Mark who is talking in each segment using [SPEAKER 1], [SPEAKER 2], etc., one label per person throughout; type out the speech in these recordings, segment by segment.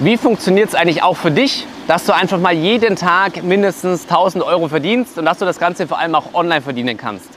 [SPEAKER 1] Wie funktioniert es eigentlich auch für dich, dass du einfach mal jeden Tag mindestens 1000 Euro verdienst und dass du das Ganze vor allem auch online verdienen kannst?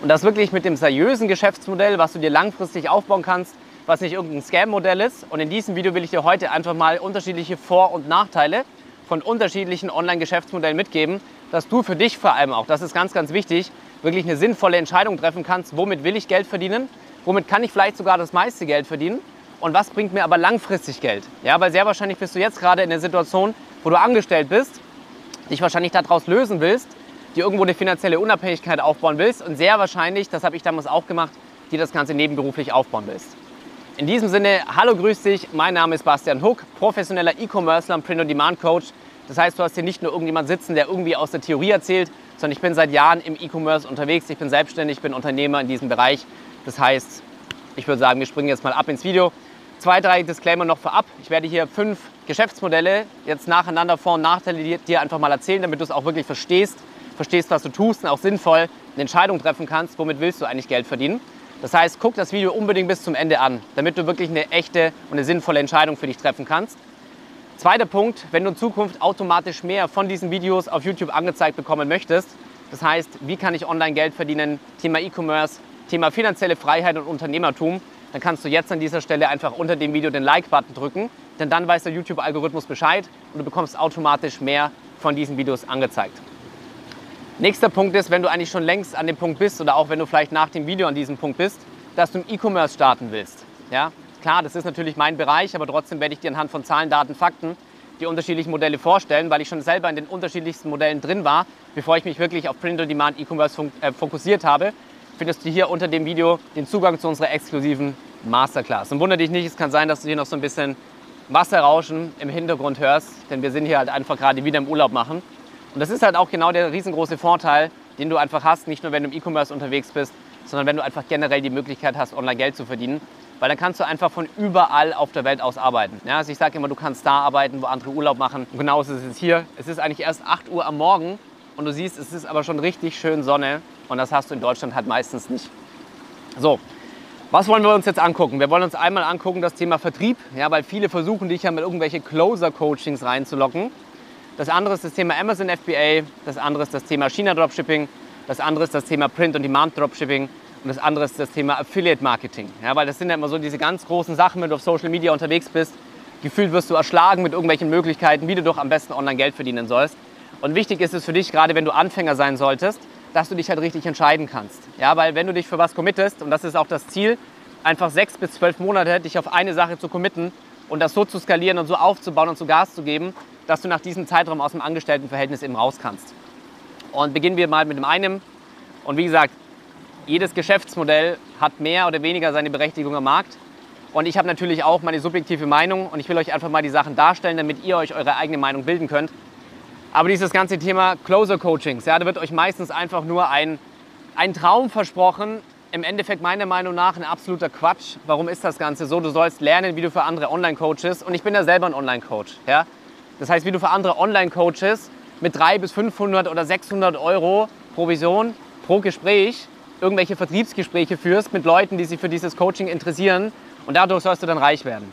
[SPEAKER 1] Und das wirklich mit dem seriösen Geschäftsmodell, was du dir langfristig aufbauen kannst, was nicht irgendein Scam-Modell ist. Und in diesem Video will ich dir heute einfach mal unterschiedliche Vor- und Nachteile von unterschiedlichen Online-Geschäftsmodellen mitgeben, dass du für dich vor allem auch, das ist ganz, ganz wichtig, wirklich eine sinnvolle Entscheidung treffen kannst, womit will ich Geld verdienen, womit kann ich vielleicht sogar das meiste Geld verdienen und was bringt mir aber langfristig Geld. Ja, weil sehr wahrscheinlich bist du jetzt gerade in der Situation, wo du angestellt bist, dich wahrscheinlich daraus lösen willst, dir irgendwo eine finanzielle Unabhängigkeit aufbauen willst und sehr wahrscheinlich, das habe ich damals auch gemacht, dir das Ganze nebenberuflich aufbauen willst. In diesem Sinne, hallo, grüß dich, mein Name ist Bastian Huck, professioneller E-Commercer und Print-on-Demand-Coach. Das heißt, du hast hier nicht nur irgendjemand sitzen, der irgendwie aus der Theorie erzählt, sondern ich bin seit Jahren im E-Commerce unterwegs, ich bin selbstständig, ich bin Unternehmer in diesem Bereich. Das heißt, ich würde sagen, wir springen jetzt mal ab ins Video. Zwei, drei Disclaimer noch vorab. Ich werde hier fünf Geschäftsmodelle jetzt nacheinander Vor- und Nachteile dir einfach mal erzählen, damit du es auch wirklich verstehst, verstehst, was du tust und auch sinnvoll eine Entscheidung treffen kannst, womit willst du eigentlich Geld verdienen. Das heißt, guck das Video unbedingt bis zum Ende an, damit du wirklich eine echte und eine sinnvolle Entscheidung für dich treffen kannst. Zweiter Punkt, wenn du in Zukunft automatisch mehr von diesen Videos auf YouTube angezeigt bekommen möchtest, das heißt, wie kann ich online Geld verdienen, Thema E-Commerce, Thema finanzielle Freiheit und Unternehmertum, dann kannst du jetzt an dieser Stelle einfach unter dem Video den Like-Button drücken, denn dann weiß der YouTube-Algorithmus Bescheid und du bekommst automatisch mehr von diesen Videos angezeigt. Nächster Punkt ist, wenn du eigentlich schon längst an dem Punkt bist oder auch wenn du vielleicht nach dem Video an diesem Punkt bist, dass du im E-Commerce starten willst. Ja? Klar, das ist natürlich mein Bereich, aber trotzdem werde ich dir anhand von Zahlen, Daten, Fakten die unterschiedlichen Modelle vorstellen, weil ich schon selber in den unterschiedlichsten Modellen drin war, bevor ich mich wirklich auf Print-on-Demand E-Commerce äh, fokussiert habe findest du hier unter dem Video den Zugang zu unserer exklusiven Masterclass. Und wundere dich nicht, es kann sein, dass du hier noch so ein bisschen Wasserrauschen im Hintergrund hörst, denn wir sind hier halt einfach gerade wieder im Urlaub machen. Und das ist halt auch genau der riesengroße Vorteil, den du einfach hast, nicht nur wenn du im E-Commerce unterwegs bist, sondern wenn du einfach generell die Möglichkeit hast, online Geld zu verdienen. Weil dann kannst du einfach von überall auf der Welt aus arbeiten. Ja, also ich sage immer, du kannst da arbeiten, wo andere Urlaub machen. Und genauso ist es hier. Es ist eigentlich erst 8 Uhr am Morgen und du siehst, es ist aber schon richtig schön Sonne und das hast du in Deutschland halt meistens nicht. So, was wollen wir uns jetzt angucken? Wir wollen uns einmal angucken das Thema Vertrieb, ja, weil viele versuchen dich ja mit irgendwelche Closer-Coachings reinzulocken. Das andere ist das Thema Amazon FBA, das andere ist das Thema China Dropshipping, das andere ist das Thema Print- und Demand Dropshipping und das andere ist das Thema Affiliate Marketing. Ja, weil das sind ja immer so diese ganz großen Sachen, wenn du auf Social Media unterwegs bist. Gefühlt wirst du erschlagen mit irgendwelchen Möglichkeiten, wie du doch am besten online Geld verdienen sollst. Und wichtig ist es für dich, gerade wenn du Anfänger sein solltest, dass du dich halt richtig entscheiden kannst. Ja, weil wenn du dich für was committest, und das ist auch das Ziel, einfach sechs bis zwölf Monate dich auf eine Sache zu committen und das so zu skalieren und so aufzubauen und so Gas zu geben, dass du nach diesem Zeitraum aus dem Angestelltenverhältnis eben raus kannst. Und beginnen wir mal mit dem einen. Und wie gesagt, jedes Geschäftsmodell hat mehr oder weniger seine Berechtigung am Markt. Und ich habe natürlich auch meine subjektive Meinung und ich will euch einfach mal die Sachen darstellen, damit ihr euch eure eigene Meinung bilden könnt. Aber dieses ganze Thema Closer Coachings, ja, da wird euch meistens einfach nur ein, ein Traum versprochen. Im Endeffekt meiner Meinung nach ein absoluter Quatsch. Warum ist das Ganze so? Du sollst lernen, wie du für andere Online-Coaches, und ich bin ja selber ein Online-Coach, ja. Das heißt, wie du für andere Online-Coaches mit 300 bis 500 oder 600 Euro Provision pro Gespräch irgendwelche Vertriebsgespräche führst mit Leuten, die sich für dieses Coaching interessieren und dadurch sollst du dann reich werden.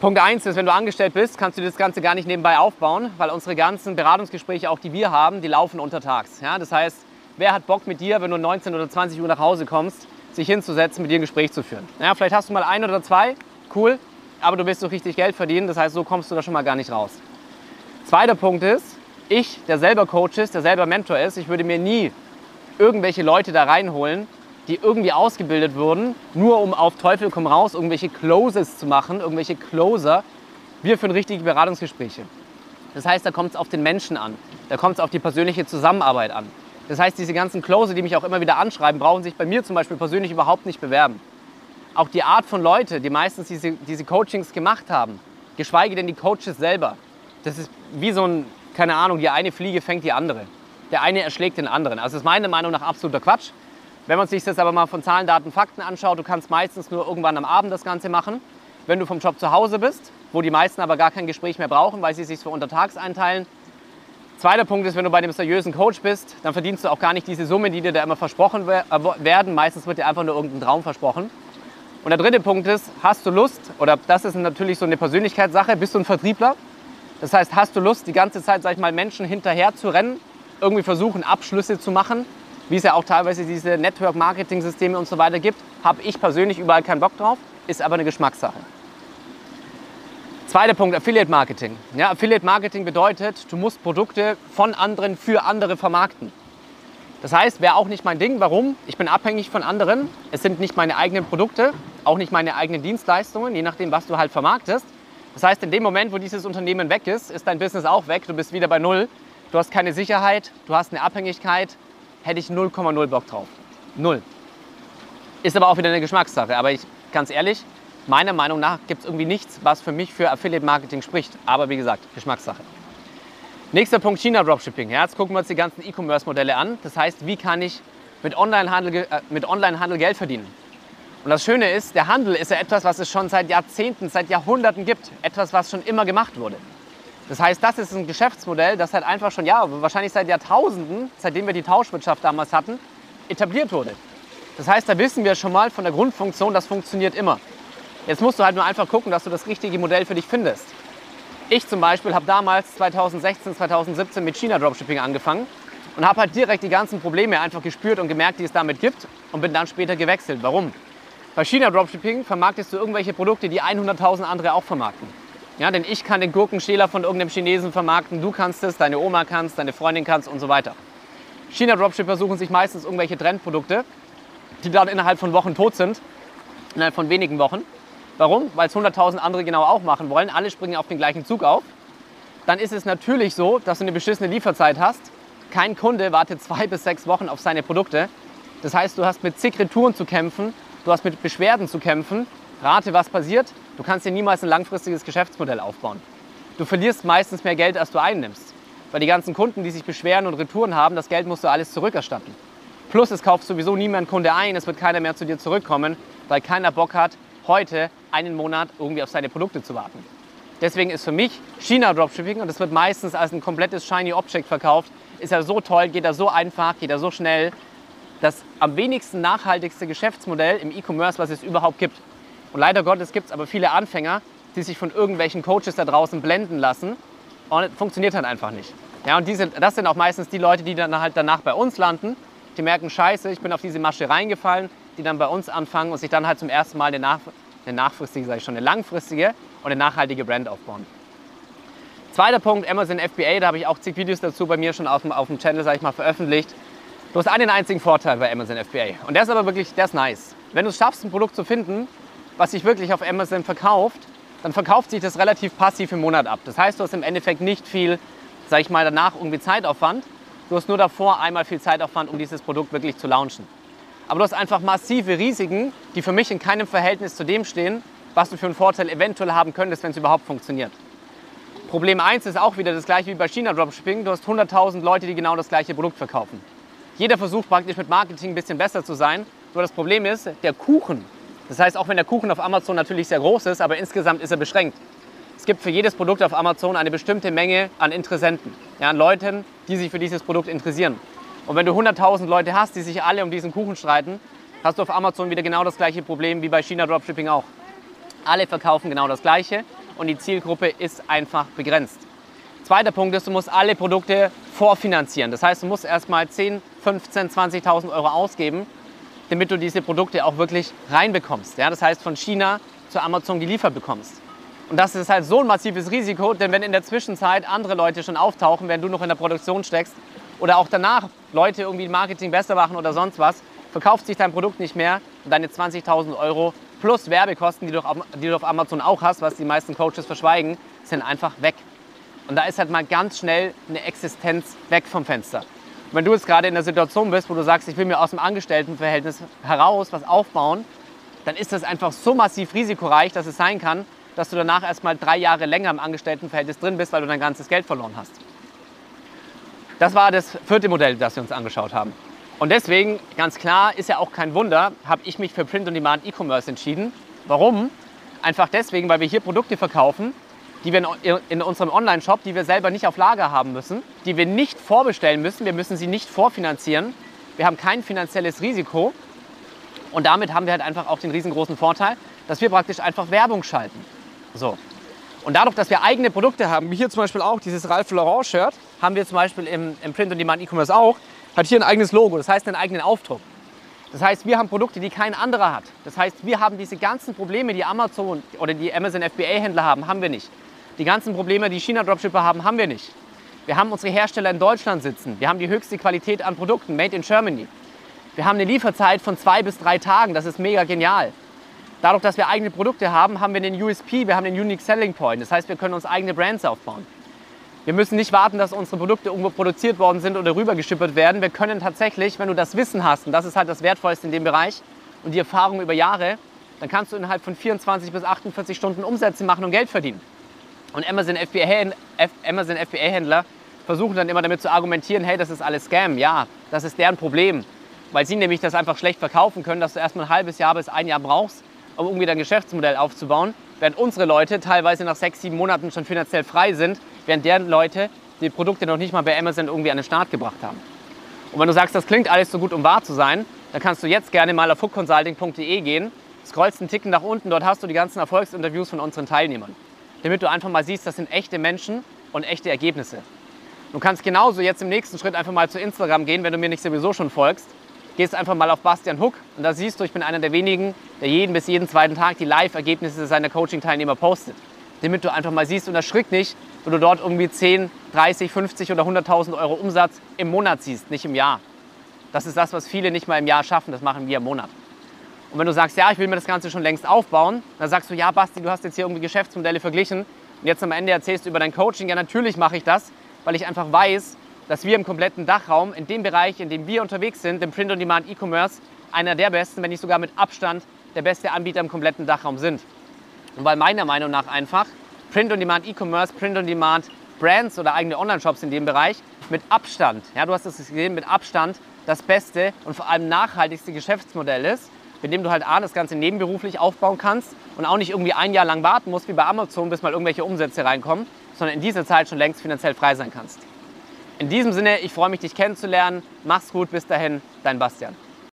[SPEAKER 1] Punkt 1 ist, wenn du angestellt bist, kannst du das Ganze gar nicht nebenbei aufbauen, weil unsere ganzen Beratungsgespräche, auch die wir haben, die laufen untertags. Ja? Das heißt, wer hat Bock mit dir, wenn du 19 oder 20 Uhr nach Hause kommst, sich hinzusetzen, mit dir ein Gespräch zu führen? Ja, vielleicht hast du mal ein oder zwei, cool, aber du willst so richtig Geld verdienen, das heißt, so kommst du da schon mal gar nicht raus. Zweiter Punkt ist, ich, der selber Coach ist, der selber Mentor ist, ich würde mir nie irgendwelche Leute da reinholen, die irgendwie ausgebildet wurden, nur um auf Teufel komm raus irgendwelche Closes zu machen, irgendwelche Closer. Wir führen richtige Beratungsgespräche. Das heißt, da kommt es auf den Menschen an. Da kommt es auf die persönliche Zusammenarbeit an. Das heißt, diese ganzen Closer, die mich auch immer wieder anschreiben, brauchen sich bei mir zum Beispiel persönlich überhaupt nicht bewerben. Auch die Art von Leute, die meistens diese, diese Coachings gemacht haben, geschweige denn die Coaches selber, das ist wie so ein, keine Ahnung, die eine Fliege fängt die andere. Der eine erschlägt den anderen. Also das ist meiner Meinung nach absoluter Quatsch. Wenn man sich das aber mal von Zahlen, Daten, Fakten anschaut, du kannst meistens nur irgendwann am Abend das Ganze machen. Wenn du vom Job zu Hause bist, wo die meisten aber gar kein Gespräch mehr brauchen, weil sie sich für untertags einteilen. Zweiter Punkt ist, wenn du bei einem seriösen Coach bist, dann verdienst du auch gar nicht diese Summe, die dir da immer versprochen werden. Meistens wird dir einfach nur irgendein Traum versprochen. Und der dritte Punkt ist, hast du Lust, oder das ist natürlich so eine Persönlichkeitssache, bist du ein Vertriebler? Das heißt, hast du Lust, die ganze Zeit, sag ich mal, Menschen hinterher zu rennen, irgendwie versuchen, Abschlüsse zu machen, wie es ja auch teilweise diese Network-Marketing-Systeme und so weiter gibt, habe ich persönlich überall keinen Bock drauf, ist aber eine Geschmackssache. Zweiter Punkt, Affiliate Marketing. Ja, Affiliate Marketing bedeutet, du musst Produkte von anderen für andere vermarkten. Das heißt, wäre auch nicht mein Ding. Warum? Ich bin abhängig von anderen. Es sind nicht meine eigenen Produkte, auch nicht meine eigenen Dienstleistungen, je nachdem, was du halt vermarktest. Das heißt, in dem Moment, wo dieses Unternehmen weg ist, ist dein Business auch weg. Du bist wieder bei Null. Du hast keine Sicherheit, du hast eine Abhängigkeit. Hätte ich 0,0 Bock drauf. Null. Ist aber auch wieder eine Geschmackssache. Aber ich, ganz ehrlich, meiner Meinung nach gibt es irgendwie nichts, was für mich für Affiliate Marketing spricht. Aber wie gesagt, Geschmackssache. Nächster Punkt, China Dropshipping. Ja, jetzt gucken wir uns die ganzen E-Commerce-Modelle an. Das heißt, wie kann ich mit Online-Handel äh, Online Geld verdienen? Und das Schöne ist, der Handel ist ja etwas, was es schon seit Jahrzehnten, seit Jahrhunderten gibt. Etwas, was schon immer gemacht wurde. Das heißt, das ist ein Geschäftsmodell, das halt einfach schon, ja, wahrscheinlich seit Jahrtausenden, seitdem wir die Tauschwirtschaft damals hatten, etabliert wurde. Das heißt, da wissen wir schon mal von der Grundfunktion, das funktioniert immer. Jetzt musst du halt nur einfach gucken, dass du das richtige Modell für dich findest. Ich zum Beispiel habe damals 2016, 2017 mit China Dropshipping angefangen und habe halt direkt die ganzen Probleme einfach gespürt und gemerkt, die es damit gibt und bin dann später gewechselt. Warum? Bei China Dropshipping vermarktest du irgendwelche Produkte, die 100.000 andere auch vermarkten. Ja, denn ich kann den Gurkenschäler von irgendeinem Chinesen vermarkten, du kannst es, deine Oma kannst, deine Freundin kannst und so weiter. China Dropshipper suchen sich meistens irgendwelche Trendprodukte, die dann innerhalb von Wochen tot sind, innerhalb von wenigen Wochen. Warum? Weil es 100.000 andere genau auch machen wollen. Alle springen auf den gleichen Zug auf. Dann ist es natürlich so, dass du eine beschissene Lieferzeit hast. Kein Kunde wartet zwei bis sechs Wochen auf seine Produkte. Das heißt, du hast mit zig Retouren zu kämpfen, du hast mit Beschwerden zu kämpfen. Rate, was passiert? Du kannst dir niemals ein langfristiges Geschäftsmodell aufbauen. Du verlierst meistens mehr Geld, als du einnimmst. Weil die ganzen Kunden, die sich beschweren und Retouren haben, das Geld musst du alles zurückerstatten. Plus es kauft sowieso niemand Kunde ein, es wird keiner mehr zu dir zurückkommen, weil keiner Bock hat, heute einen Monat irgendwie auf seine Produkte zu warten. Deswegen ist für mich China Dropshipping, und das wird meistens als ein komplettes Shiny Object verkauft, ist ja so toll, geht da so einfach, geht da so schnell. Das am wenigsten nachhaltigste Geschäftsmodell im E-Commerce, was es überhaupt gibt. Und leider Gottes gibt es aber viele Anfänger, die sich von irgendwelchen Coaches da draußen blenden lassen und es funktioniert halt einfach nicht. Ja, und diese, das sind auch meistens die Leute, die dann halt danach bei uns landen, die merken, scheiße, ich bin auf diese Masche reingefallen, die dann bei uns anfangen und sich dann halt zum ersten Mal eine, nach, eine nachfristige, sage ich schon, eine langfristige und eine nachhaltige Brand aufbauen. Zweiter Punkt, Amazon FBA, da habe ich auch zig Videos dazu bei mir schon auf dem, auf dem Channel, sage ich mal, veröffentlicht. Du hast einen einzigen Vorteil bei Amazon FBA und der ist aber wirklich, der ist nice. Wenn du es schaffst, ein Produkt zu finden, was sich wirklich auf Amazon verkauft, dann verkauft sich das relativ passiv im Monat ab. Das heißt, du hast im Endeffekt nicht viel, sage ich mal, danach irgendwie Zeitaufwand. Du hast nur davor einmal viel Zeitaufwand, um dieses Produkt wirklich zu launchen. Aber du hast einfach massive Risiken, die für mich in keinem Verhältnis zu dem stehen, was du für einen Vorteil eventuell haben könntest, wenn es überhaupt funktioniert. Problem 1 ist auch wieder das gleiche wie bei China Dropshipping. Du hast 100.000 Leute, die genau das gleiche Produkt verkaufen. Jeder versucht praktisch mit Marketing ein bisschen besser zu sein. Nur das Problem ist, der Kuchen. Das heißt, auch wenn der Kuchen auf Amazon natürlich sehr groß ist, aber insgesamt ist er beschränkt. Es gibt für jedes Produkt auf Amazon eine bestimmte Menge an Interessenten, ja, an Leuten, die sich für dieses Produkt interessieren. Und wenn du 100.000 Leute hast, die sich alle um diesen Kuchen streiten, hast du auf Amazon wieder genau das gleiche Problem wie bei China Dropshipping auch. Alle verkaufen genau das gleiche und die Zielgruppe ist einfach begrenzt. Zweiter Punkt ist, du musst alle Produkte vorfinanzieren. Das heißt, du musst erstmal 10, 15, 20.000 Euro ausgeben, damit du diese Produkte auch wirklich reinbekommst. Ja, das heißt, von China zu Amazon geliefert bekommst. Und das ist halt so ein massives Risiko, denn wenn in der Zwischenzeit andere Leute schon auftauchen, während du noch in der Produktion steckst, oder auch danach Leute irgendwie Marketing besser machen oder sonst was, verkauft sich dein Produkt nicht mehr und deine 20.000 Euro plus Werbekosten, die du, auf, die du auf Amazon auch hast, was die meisten Coaches verschweigen, sind einfach weg. Und da ist halt mal ganz schnell eine Existenz weg vom Fenster. Wenn du jetzt gerade in der Situation bist, wo du sagst, ich will mir aus dem Angestelltenverhältnis heraus was aufbauen, dann ist das einfach so massiv risikoreich, dass es sein kann, dass du danach erstmal drei Jahre länger im Angestelltenverhältnis drin bist, weil du dein ganzes Geld verloren hast. Das war das vierte Modell, das wir uns angeschaut haben. Und deswegen, ganz klar, ist ja auch kein Wunder, habe ich mich für Print-on-Demand E-Commerce entschieden. Warum? Einfach deswegen, weil wir hier Produkte verkaufen, die wir in unserem Online-Shop, die wir selber nicht auf Lager haben müssen, die wir nicht vorbestellen müssen, wir müssen sie nicht vorfinanzieren, wir haben kein finanzielles Risiko Und damit haben wir halt einfach auch den riesengroßen Vorteil, dass wir praktisch einfach Werbung schalten. So. Und dadurch, dass wir eigene Produkte haben, wie hier zum Beispiel auch dieses Ralph Lauren Shirt, haben wir zum Beispiel im, im Print- und Demand E-Commerce auch, hat hier ein eigenes Logo, das heißt einen eigenen Aufdruck. Das heißt, wir haben Produkte, die kein anderer hat. Das heißt, wir haben diese ganzen Probleme, die Amazon oder die Amazon FBA-Händler haben, haben wir nicht. Die ganzen Probleme, die China-Dropshipper haben, haben wir nicht. Wir haben unsere Hersteller in Deutschland sitzen. Wir haben die höchste Qualität an Produkten, made in Germany. Wir haben eine Lieferzeit von zwei bis drei Tagen, das ist mega genial. Dadurch, dass wir eigene Produkte haben, haben wir den USP, wir haben den Unique Selling Point. Das heißt, wir können uns eigene Brands aufbauen. Wir müssen nicht warten, dass unsere Produkte irgendwo produziert worden sind oder rübergeschippert werden. Wir können tatsächlich, wenn du das Wissen hast, und das ist halt das Wertvollste in dem Bereich, und die Erfahrung über Jahre, dann kannst du innerhalb von 24 bis 48 Stunden Umsätze machen und Geld verdienen. Und Amazon FBA-Händler versuchen dann immer damit zu argumentieren, hey, das ist alles Scam. Ja, das ist deren Problem, weil sie nämlich das einfach schlecht verkaufen können, dass du erstmal ein halbes Jahr bis ein Jahr brauchst, um irgendwie dein Geschäftsmodell aufzubauen, während unsere Leute teilweise nach sechs, sieben Monaten schon finanziell frei sind, während deren Leute die Produkte noch nicht mal bei Amazon irgendwie an den Start gebracht haben. Und wenn du sagst, das klingt alles so gut, um wahr zu sein, dann kannst du jetzt gerne mal auf hookconsulting.de gehen, scrollst einen Ticken nach unten, dort hast du die ganzen Erfolgsinterviews von unseren Teilnehmern. Damit du einfach mal siehst, das sind echte Menschen und echte Ergebnisse. Du kannst genauso jetzt im nächsten Schritt einfach mal zu Instagram gehen, wenn du mir nicht sowieso schon folgst. Gehst einfach mal auf Bastian Hook und da siehst du, ich bin einer der wenigen, der jeden bis jeden zweiten Tag die Live-Ergebnisse seiner Coaching-Teilnehmer postet. Damit du einfach mal siehst und erschrick nicht, wo du dort irgendwie 10, 30, 50 oder 100.000 Euro Umsatz im Monat siehst, nicht im Jahr. Das ist das, was viele nicht mal im Jahr schaffen, das machen wir im Monat. Und wenn du sagst, ja, ich will mir das Ganze schon längst aufbauen, dann sagst du, ja, Basti, du hast jetzt hier irgendwie Geschäftsmodelle verglichen und jetzt am Ende erzählst du über dein Coaching. Ja, natürlich mache ich das, weil ich einfach weiß, dass wir im kompletten Dachraum, in dem Bereich, in dem wir unterwegs sind, im Print-on-Demand E-Commerce, einer der besten, wenn nicht sogar mit Abstand der beste Anbieter im kompletten Dachraum sind. Und weil meiner Meinung nach einfach Print-on-Demand E-Commerce, Print-on-Demand Brands oder eigene Online-Shops in dem Bereich mit Abstand, ja, du hast es gesehen, mit Abstand das beste und vor allem nachhaltigste Geschäftsmodell ist, mit dem du halt A, das Ganze nebenberuflich aufbauen kannst und auch nicht irgendwie ein Jahr lang warten musst, wie bei Amazon, bis mal irgendwelche Umsätze reinkommen, sondern in dieser Zeit schon längst finanziell frei sein kannst. In diesem Sinne, ich freue mich, dich kennenzulernen. Mach's gut, bis dahin, dein Bastian.